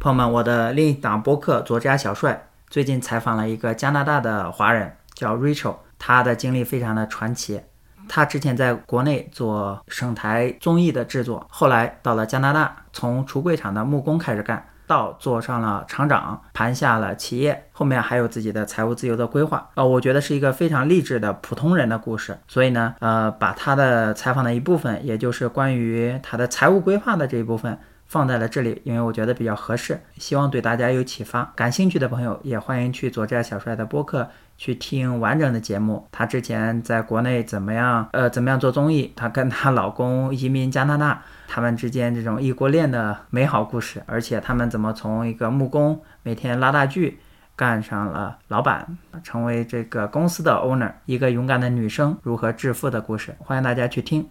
朋友们，我的另一档播客《作家小帅》最近采访了一个加拿大的华人，叫 Rachel，他的经历非常的传奇。他之前在国内做省台综艺的制作，后来到了加拿大，从橱柜厂的木工开始干，到做上了厂长，盘下了企业，后面还有自己的财务自由的规划。呃，我觉得是一个非常励志的普通人的故事。所以呢，呃，把他的采访的一部分，也就是关于他的财务规划的这一部分。放在了这里，因为我觉得比较合适，希望对大家有启发。感兴趣的朋友也欢迎去左寨小帅的播客去听完整的节目。他之前在国内怎么样？呃，怎么样做综艺？她跟她老公移民加拿大，他们之间这种异国恋的美好故事，而且他们怎么从一个木工每天拉大锯，干上了老板，成为这个公司的 owner，一个勇敢的女生如何致富的故事，欢迎大家去听。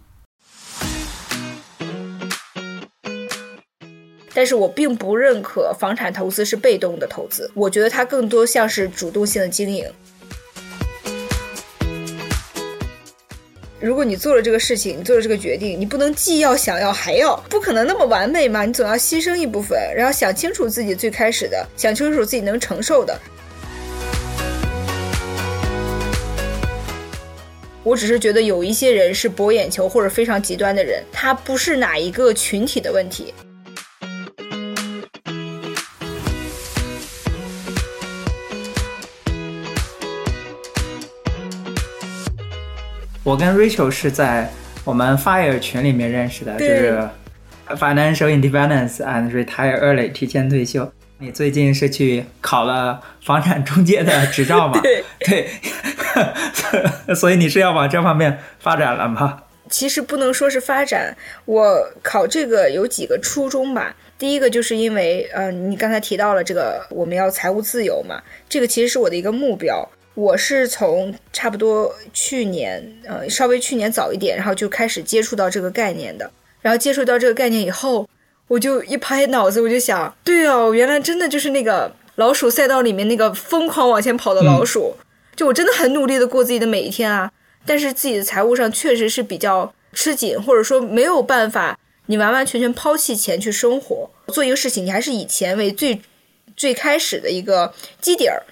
但是我并不认可房产投资是被动的投资，我觉得它更多像是主动性的经营。如果你做了这个事情，你做了这个决定，你不能既要想要还要，不可能那么完美嘛？你总要牺牲一部分，然后想清楚自己最开始的，想清楚自己能承受的。我只是觉得有一些人是博眼球或者非常极端的人，他不是哪一个群体的问题。我跟 Rachel 是在我们 Fire 群里面认识的，就是 Financial Independence and Retire Early 提前退休。你最近是去考了房产中介的执照吗？对 对，所以你是要往这方面发展了吗？其实不能说是发展，我考这个有几个初衷吧。第一个就是因为，呃，你刚才提到了这个我们要财务自由嘛，这个其实是我的一个目标。我是从差不多去年，呃，稍微去年早一点，然后就开始接触到这个概念的。然后接触到这个概念以后，我就一拍脑子，我就想，对哦，原来真的就是那个老鼠赛道里面那个疯狂往前跑的老鼠。就我真的很努力的过自己的每一天啊，但是自己的财务上确实是比较吃紧，或者说没有办法，你完完全全抛弃钱去生活。做一个事情，你还是以钱为最最开始的一个基底儿。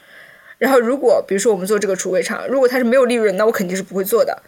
然后，如果比如说我们做这个储柜厂，如果它是没有利润，那我肯定是不会做的。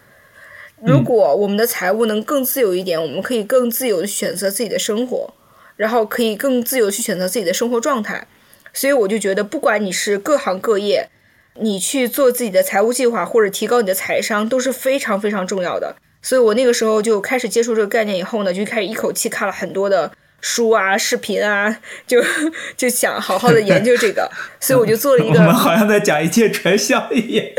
如果我们的财务能更自由一点，我们可以更自由的选择自己的生活，然后可以更自由去选择自己的生活状态。所以我就觉得，不管你是各行各业，你去做自己的财务计划或者提高你的财商都是非常非常重要的。所以我那个时候就开始接触这个概念以后呢，就开始一口气看了很多的。书啊，视频啊，就 就想好好的研究这个，所以我就做了一个。我们好像在讲一切传销一样。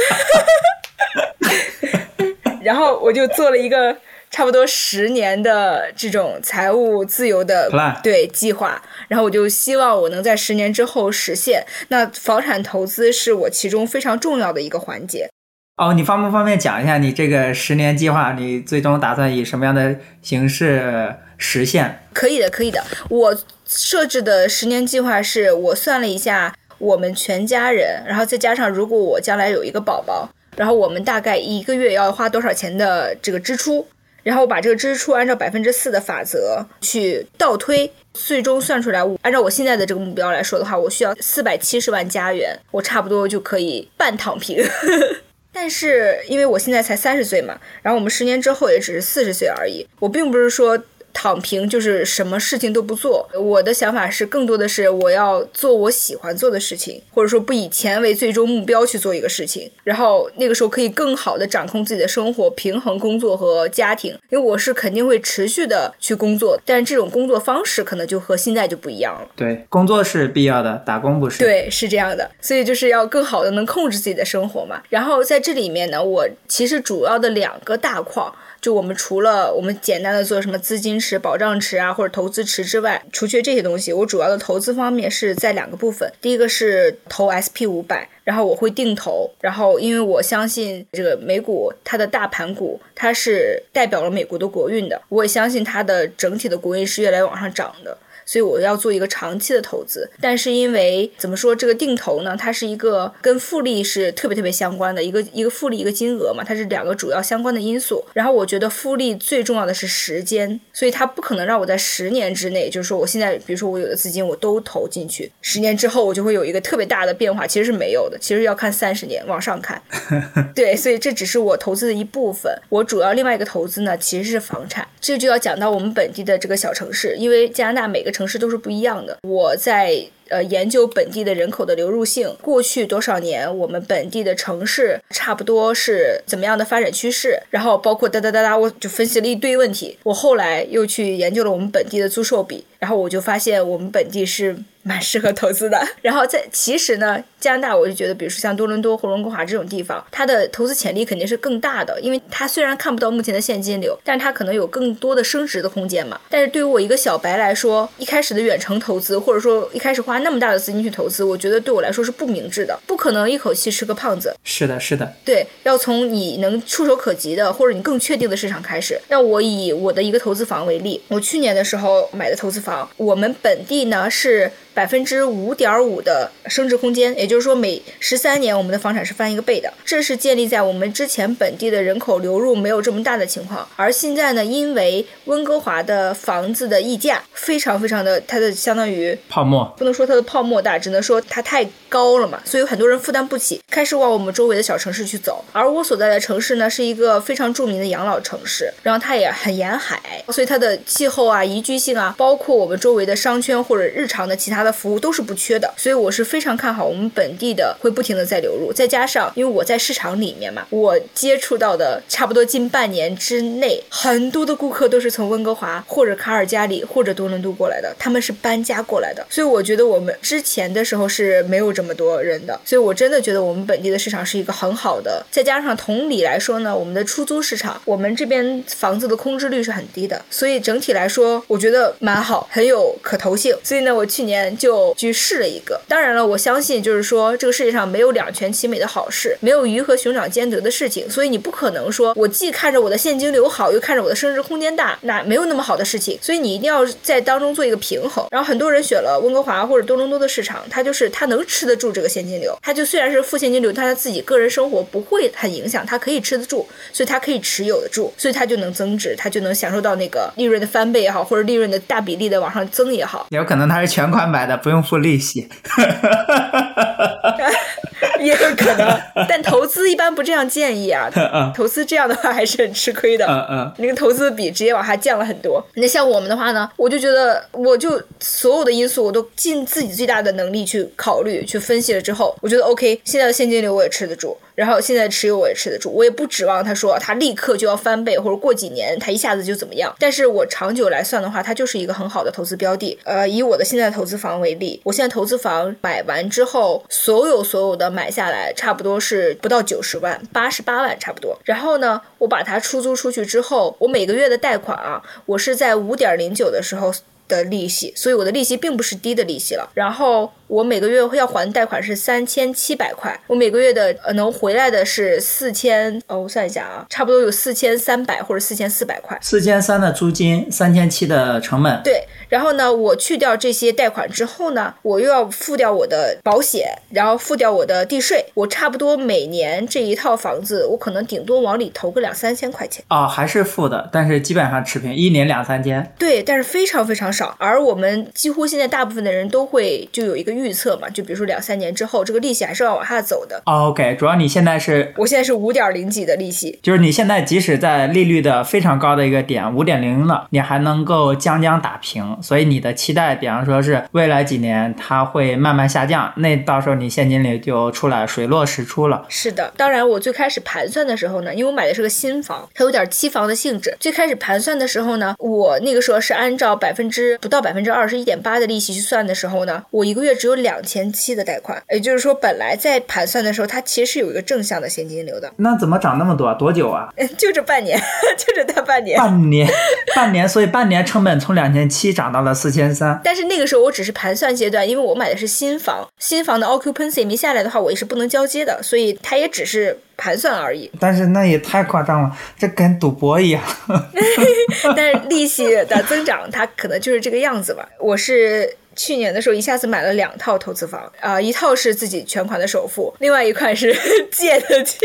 然后我就做了一个差不多十年的这种财务自由的对计划，然后我就希望我能在十年之后实现。那房产投资是我其中非常重要的一个环节。哦，你方不方便讲一下你这个十年计划？你最终打算以什么样的形式实现？可以的，可以的。我设置的十年计划是我算了一下，我们全家人，然后再加上如果我将来有一个宝宝，然后我们大概一个月要花多少钱的这个支出，然后把这个支出按照百分之四的法则去倒推，最终算出来，按照我现在的这个目标来说的话，我需要四百七十万加元，我差不多就可以半躺平。但是因为我现在才三十岁嘛，然后我们十年之后也只是四十岁而已，我并不是说。躺平就是什么事情都不做。我的想法是，更多的是我要做我喜欢做的事情，或者说不以钱为最终目标去做一个事情。然后那个时候可以更好的掌控自己的生活，平衡工作和家庭。因为我是肯定会持续的去工作，但是这种工作方式可能就和现在就不一样了。对，工作是必要的，打工不是。对，是这样的。所以就是要更好的能控制自己的生活嘛。然后在这里面呢，我其实主要的两个大框。就我们除了我们简单的做什么资金池、保障池啊，或者投资池之外，除去这些东西，我主要的投资方面是在两个部分。第一个是投 SP 五百，然后我会定投，然后因为我相信这个美股它的大盘股，它是代表了美国的国运的，我也相信它的整体的国运是越来越往上涨的。所以我要做一个长期的投资。但是因为怎么说，这个定投呢，它是一个跟复利是特别特别相关的一个一个复利一个金额嘛，它是两个主要相关的因素。然后我觉得复利最重要的是时间，所以它不可能让我在十年之内，就是说我现在比如说我有的资金我都投进去，十年之后我就会有一个特别大的变化，其实是没有的，其实要看三十年往上看。对，所以这只是我投资的一部分。我主要另外一个投资呢，其实是房产。这就要讲到我们本地的这个小城市，因为加拿大每个城城市都是不一样的。我在。呃，研究本地的人口的流入性，过去多少年我们本地的城市差不多是怎么样的发展趋势？然后包括哒哒哒哒，我就分析了一堆问题。我后来又去研究了我们本地的租售比，然后我就发现我们本地是。蛮适合投资的，然后在其实呢，加拿大我就觉得，比如说像多伦多或温哥华这种地方，它的投资潜力肯定是更大的，因为它虽然看不到目前的现金流，但是它可能有更多的升值的空间嘛。但是对于我一个小白来说，一开始的远程投资，或者说一开始花那么大的资金去投资，我觉得对我来说是不明智的，不可能一口气吃个胖子。是的，是的，对，要从你能触手可及的或者你更确定的市场开始。那我以我的一个投资房为例，我去年的时候买的投资房，我们本地呢是。百分之五点五的升值空间，也就是说每十三年我们的房产是翻一个倍的。这是建立在我们之前本地的人口流入没有这么大的情况。而现在呢，因为温哥华的房子的溢价非常非常的，它的相当于泡沫，不能说它的泡沫大，只能说它太高了嘛，所以很多人负担不起，开始往我们周围的小城市去走。而我所在的城市呢，是一个非常著名的养老城市，然后它也很沿海，所以它的气候啊、宜居性啊，包括我们周围的商圈或者日常的其他的。服务都是不缺的，所以我是非常看好我们本地的会不停的在流入，再加上因为我在市场里面嘛，我接触到的差不多近半年之内，很多的顾客都是从温哥华或者卡尔加里或者多伦多过来的，他们是搬家过来的，所以我觉得我们之前的时候是没有这么多人的，所以我真的觉得我们本地的市场是一个很好的，再加上同理来说呢，我们的出租市场，我们这边房子的空置率是很低的，所以整体来说我觉得蛮好，很有可投性，所以呢，我去年。就去试了一个，当然了，我相信就是说这个世界上没有两全其美的好事，没有鱼和熊掌兼得的事情，所以你不可能说我既看着我的现金流好，又看着我的升值空间大，那没有那么好的事情，所以你一定要在当中做一个平衡。然后很多人选了温哥华或者多伦多的市场，他就是他能吃得住这个现金流，他就虽然是负现金流，但他自己个人生活不会很影响，他可以吃得住，所以他可以持有得住，所以他就能增值，他就能享受到那个利润的翻倍也好，或者利润的大比例的往上增也好，有可能他是全款买的，不用。付利息，也有可能，但投资一般不这样建议啊。投资这样的话还是很吃亏的。嗯嗯，那个投资比直接往下降了很多。那像我们的话呢，我就觉得，我就所有的因素我都尽自己最大的能力去考虑、去分析了之后，我觉得 OK，现在的现金流我也吃得住。然后现在持有我也吃得住，我也不指望他说他立刻就要翻倍，或者过几年他一下子就怎么样。但是我长久来算的话，它就是一个很好的投资标的。呃，以我的现在投资房为例，我现在投资房买完之后，所有所有的下来，差不多是不到九十万，八十八万差不多。然后呢，我把它出租出去之后，我每个月的贷款啊，我是在五点零九的时候的利息，所以我的利息并不是低的利息了。然后。我每个月要还贷款是三千七百块，我每个月的呃能回来的是四千，哦，我算一下啊，差不多有四千三百或者四千四百块。四千三的租金，三千七的成本。对，然后呢，我去掉这些贷款之后呢，我又要付掉我的保险，然后付掉我的地税，我差不多每年这一套房子，我可能顶多往里投个两三千块钱。哦，还是付的，但是基本上持平，一年两三千。对，但是非常非常少，而我们几乎现在大部分的人都会就有一个。预测嘛，就比如说两三年之后，这个利息还是要往下走的。OK，主要你现在是，我现在是五点零几的利息，就是你现在即使在利率的非常高的一个点五点零了，你还能够将将打平。所以你的期待，比方说是未来几年它会慢慢下降，那到时候你现金流就出来水落石出了。是的，当然我最开始盘算的时候呢，因为我买的是个新房，它有点期房的性质。最开始盘算的时候呢，我那个时候是按照百分之不到百分之二十一点八的利息去算的时候呢，我一个月只有。有两千七的贷款，也就是说，本来在盘算的时候，它其实是有一个正向的现金流的。那怎么涨那么多？多久啊？就这半年，就这大半年。半年，半年，所以半年成本从两千七涨到了四千三。但是那个时候我只是盘算阶段，因为我买的是新房，新房的 occupancy 没下来的话，我也是不能交接的，所以它也只是盘算而已。但是那也太夸张了，这跟赌博一样。但是利息的增长，它可能就是这个样子吧。我是去年的时候一下子买了两套投资房，啊、一套是自己全款的首付，另外一块是借的钱。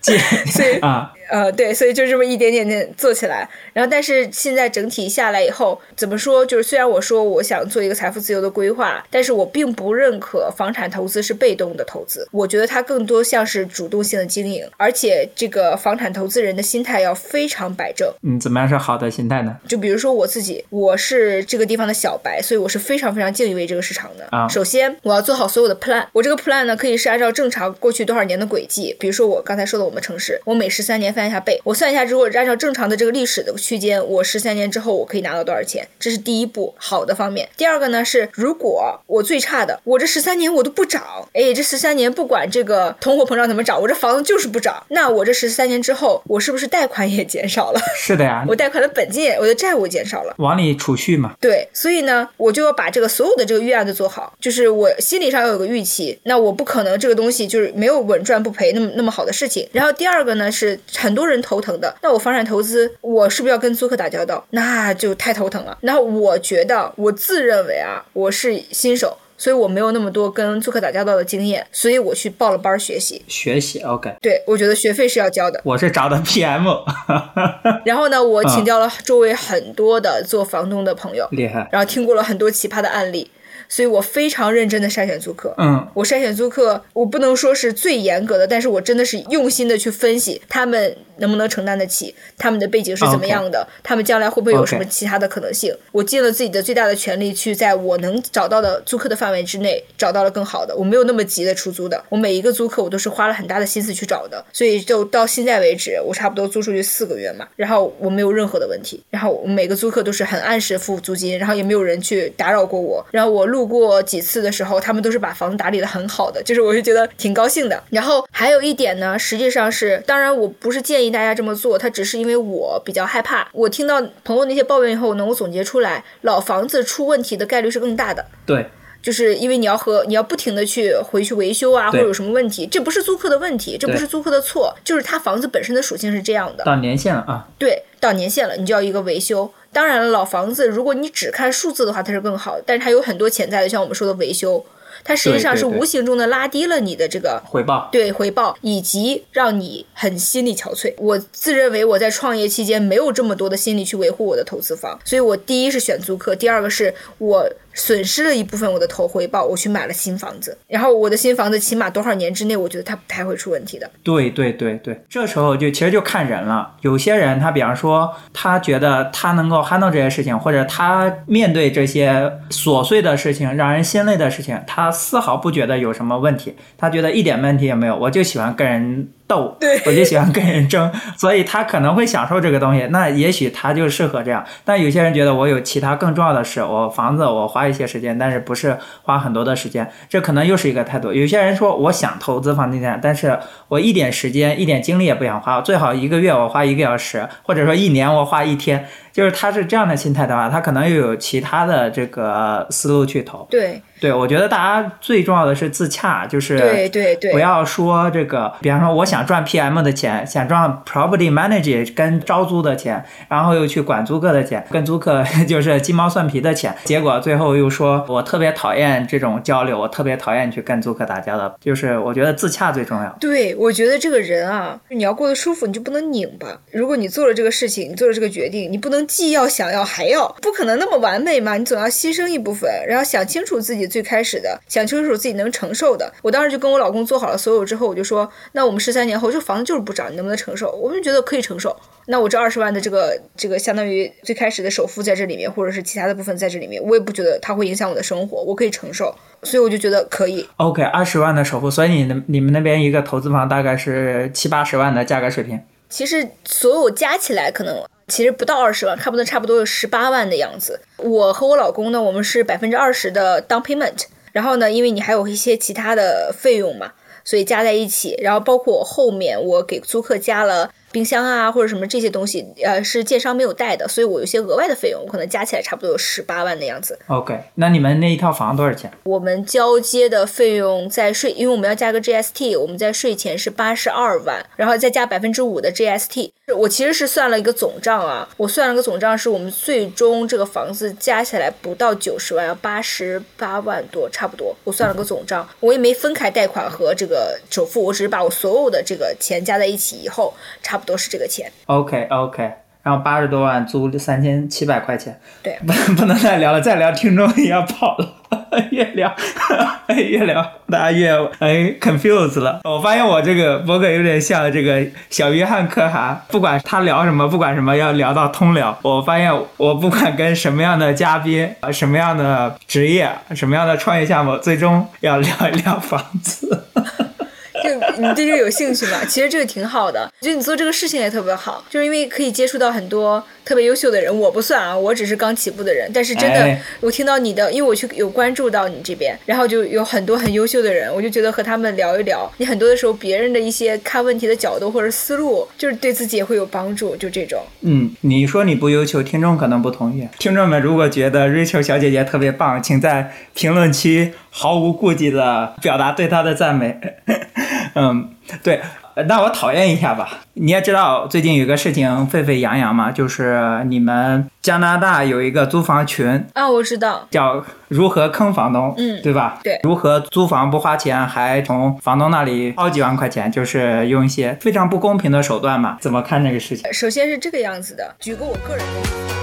借 所以啊，呃，对，所以就这么一点点点做起来。然后，但是现在整体下来以后，怎么说？就是虽然我说我想做一个财富自由的规划，但是我并不认可房产投资是被动的投资。我觉得它更多像是主动性的经营，而且这个房产投资人的心态要非常摆正。嗯，怎么样是好的心态呢？就比如说我自己，我是这个地方的小白，所以我是非常非常敬畏这个市场的。啊首先，我要做好所有的 plan。我这个 plan 呢，可以是按照正常过去多少年的轨迹，比如说我刚才说的我们城市，我每十三年翻一下倍，我算一下如果，按照正常的这个历史的区间，我十三年之后我可以拿到多少钱，这是第一步好的方面。第二个呢是，如果我最差的，我这十三年我都不涨，哎，这十三年不管这个通货膨胀怎么涨，我这房子就是不涨，那我这十三年之后，我是不是贷款也减少了？是的呀，我贷款的本金也，我的债务减少了。往里储蓄嘛。对，所以呢，我就要把这个所有的这个预案都做好，就是我心理上要有个预期，那我不可能这个东西就是没有稳赚不赔那么那么好的事情。然后第二个呢是很多人头疼的，那我房产投资，我是不是要跟租客打交道？那就太头疼了。然后我觉得我自认为啊，我是新手。所以我没有那么多跟租客打交道的经验，所以我去报了班儿学习。学习 OK，对我觉得学费是要交的。我是找的 PM，然后呢，我请教了周围很多的做房东的朋友，厉害。然后听过了很多奇葩的案例，所以我非常认真的筛选租客。嗯，我筛选租客，我不能说是最严格的，但是我真的是用心的去分析他们能不能承担得起，他们的背景是怎么样的他们将来会不会有什么其他的可能性。我尽了自己的最大的全力，去在我能找到的租客的范围之内找到了更好的。我没有那么急的出租的，我每一个租客我都是花了很大的心思去找的，所以就到现在为止，我差不多租出去四个月嘛，然后我没有任何的问题，然后我每个租客都是很按时付租金，然后也没有人去打扰过我，然后我路过几次的时候，他们都是把房子打理的很好的，就是我就觉得挺高兴的。然后还有一点呢，实际上是，当然我不是建议大家这么做，它只是因为我比较害怕，我听到朋友那些抱怨以后呢，我总结出来，老房子出问题的概率是更大的。对，就是因为你要和你要不停的去回去维修啊，或者有什么问题，这不是租客的问题，这不是租客的错，就是他房子本身的属性是这样的。到年限了啊。对，到年限了，你就要一个维修。当然了，老房子如果你只看数字的话，它是更好的，但是它有很多潜在的，像我们说的维修，它实际上是无形中的拉低了你的这个回报。对回报，以及让你很心力憔悴。我自认为我在创业期间没有这么多的心力去维护我的投资房，所以我第一是选租客，第二个是我损失了一部分我的投回报，我去买了新房子。然后我的新房子起码多少年之内，我觉得它不太会出问题的。对对对对，这时候就其实就看人了。有些人他比方说，他觉得他能够 handle 这些事情，或者他面对这些琐碎的事情、让人心累的事情，他丝毫不觉得有什么问题，他觉得一点问题也没有。我就喜欢跟人斗，我就喜欢跟人争，所以他可能会享受这个东西。那也许他就适合这样。但有些人觉得我有其他更重要的事，我房子我花一些时间，但是不是花很多的时间，这可能又是一个态度。有些人说我想投资房地产，但是我一点时间、一点精力也不想花，最好一个月我花一个小时，或者说一年我花一天。就是他是这样的心态的话，他可能又有其他的这个思路去投。对对，我觉得大家最重要的是自洽，就是对对对，不要说这个，比方说我想赚 PM 的钱，想赚 property manager 跟招租的钱，然后又去管租客的钱，跟租客 就是鸡毛蒜皮的钱，结果最后又说我特别讨厌这种交流，我特别讨厌去跟租客打交道，就是我觉得自洽最重要。对，我觉得这个人啊，你要过得舒服，你就不能拧巴。如果你做了这个事情，你做了这个决定，你不能既要想要还要，不可能那么完美嘛。你总要牺牲一部分，然后想清楚自己最开始的，想清楚自己能承受的。我当时就跟我老公做好了所有之后，我就说，那我们十三年后这房子就是不涨，你能不能承受？我们就觉得可以承受。那我这二十万的这个这个相当于最开始的首付在这里面，或者是其他的部分在这里面，我也不觉得它会影响我的生活，我可以承受，所以我就觉得可以。OK，二十万的首付，所以你们你们那边一个投资房大概是七八十万的价格水平。其实所有加起来可能其实不到二十万，差不多差不多有十八万的样子。我和我老公呢，我们是百分之二十的 down payment，然后呢，因为你还有一些其他的费用嘛，所以加在一起，然后包括我后面我给租客加了。冰箱啊，或者什么这些东西，呃，是建商没有带的，所以我有些额外的费用，我可能加起来差不多有十八万的样子。OK，那你们那一套房多少钱？我们交接的费用在税，因为我们要加个 GST，我们在税前是八十二万，然后再加百分之五的 GST。我其实是算了一个总账啊，我算了个总账，是我们最终这个房子加起来不到九十万，要八十八万多，差不多。我算了个总账，我也没分开贷款和这个首付，我只是把我所有的这个钱加在一起以后，差。不多是这个钱，OK OK，然后八十多万租三千七百块钱，对，不不能再聊了，再聊听众也要跑了，越聊越聊，大家越哎 confused 了。我发现我这个博客有点像这个小约翰可汗，不管他聊什么，不管什么，要聊到通聊。我发现我不管跟什么样的嘉宾，什么样的职业，什么样的创业项目，最终要聊一聊房子。就你对这个有兴趣吗？其实这个挺好的，我觉得你做这个事情也特别好，就是因为可以接触到很多特别优秀的人。我不算啊，我只是刚起步的人。但是真的，我听到你的，因为我去有关注到你这边，然后就有很多很优秀的人，我就觉得和他们聊一聊，你很多的时候别人的一些看问题的角度或者思路，就是对自己也会有帮助。就这种。嗯，你说你不优秀，听众可能不同意。听众们如果觉得 Rachel 小姐姐特别棒，请在评论区毫无顾忌的表达对她的赞美。嗯，对，那我讨厌一下吧。你也知道最近有个事情沸沸扬扬嘛，就是你们加拿大有一个租房群啊，我知道，叫如何坑房东，嗯，对吧？对，如何租房不花钱，还从房东那里薅几万块钱，就是用一些非常不公平的手段嘛？怎么看这个事情？首先是这个样子的，举个我个人的例子。